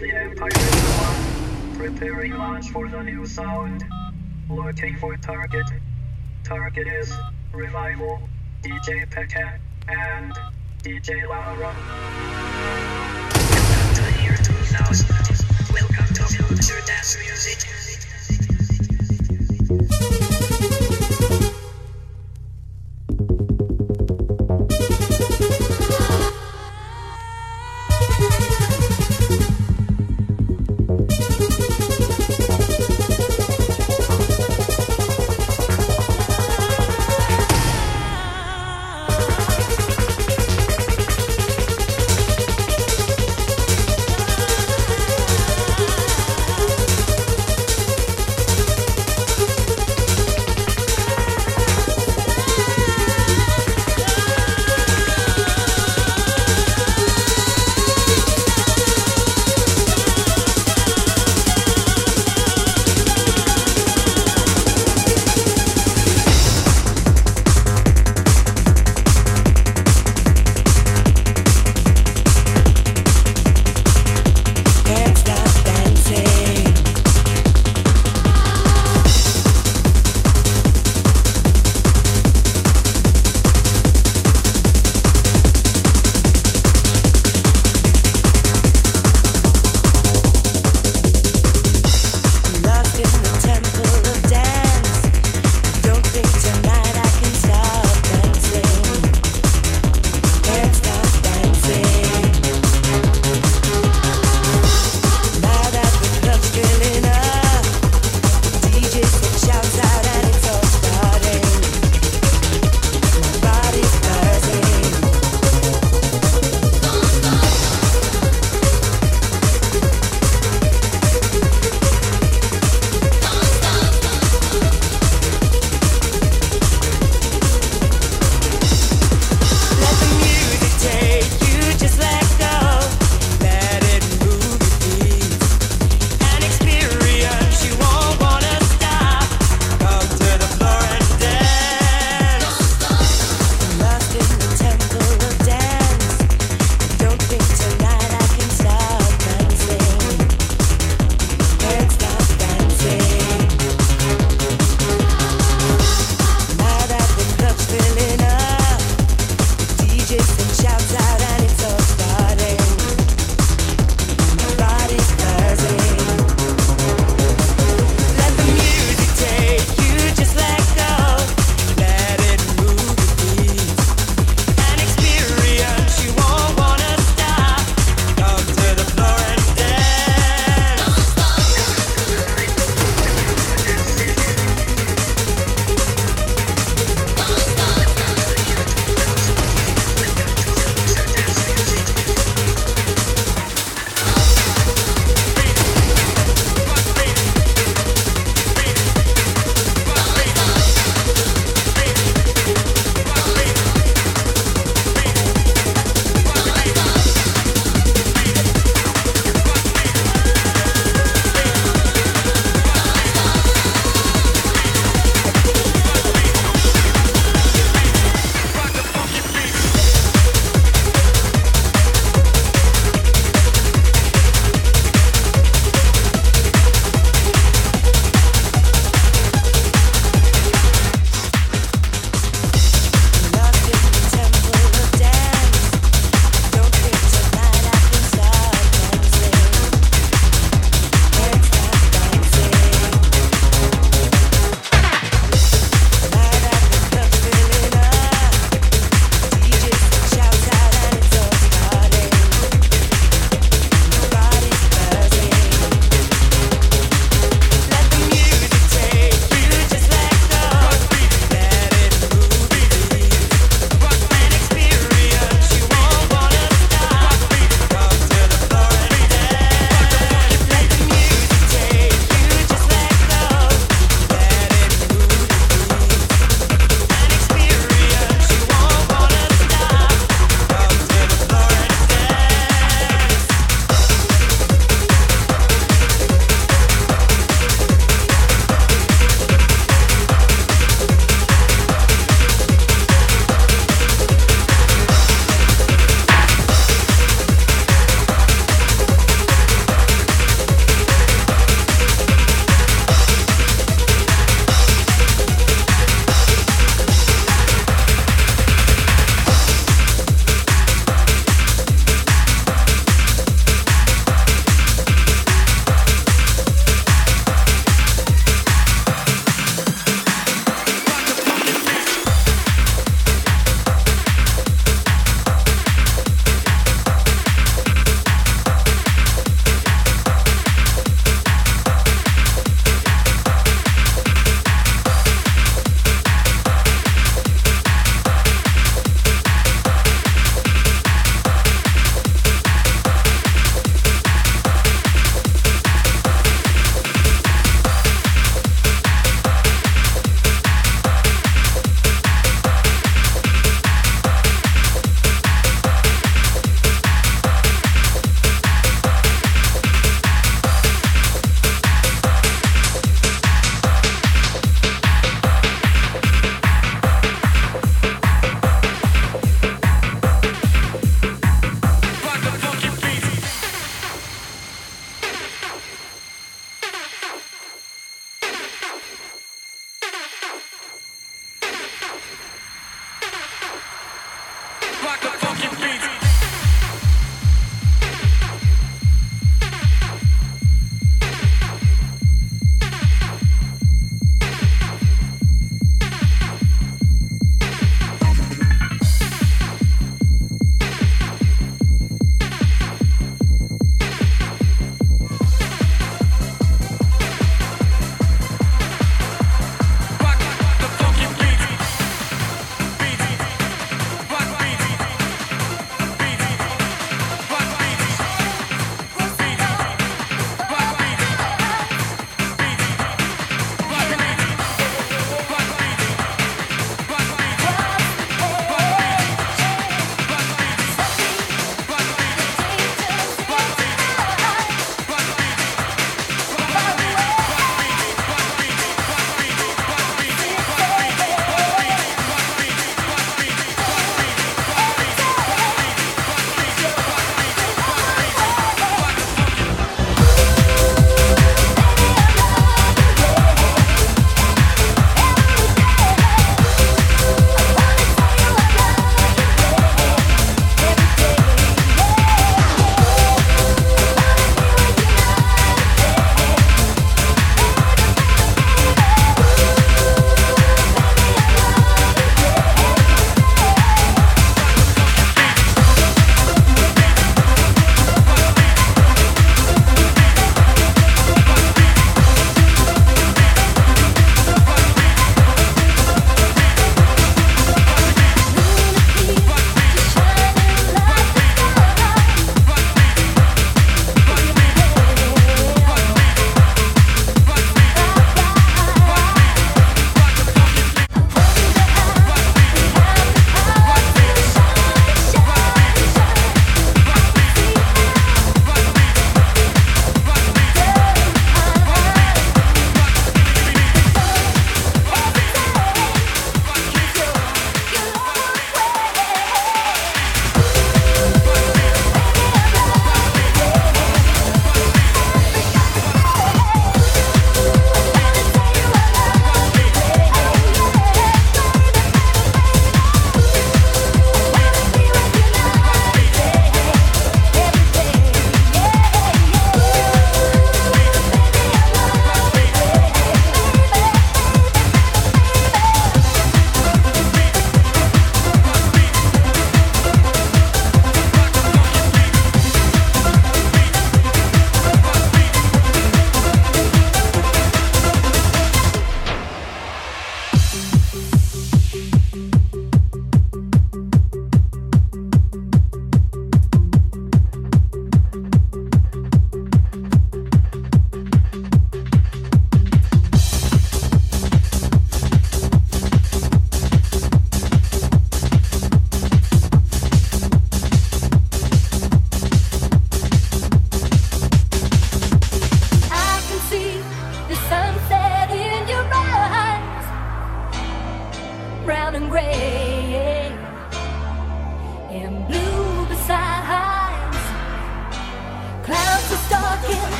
The Empire is 1, preparing launch for the new sound. Looking for target. Target is Revival, DJ Pekka, and DJ Lara. Welcome to the year 2000. Welcome to future dance music.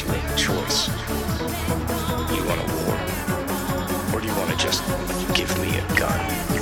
You make a choice. You want a war? Or do you want to just give me a gun?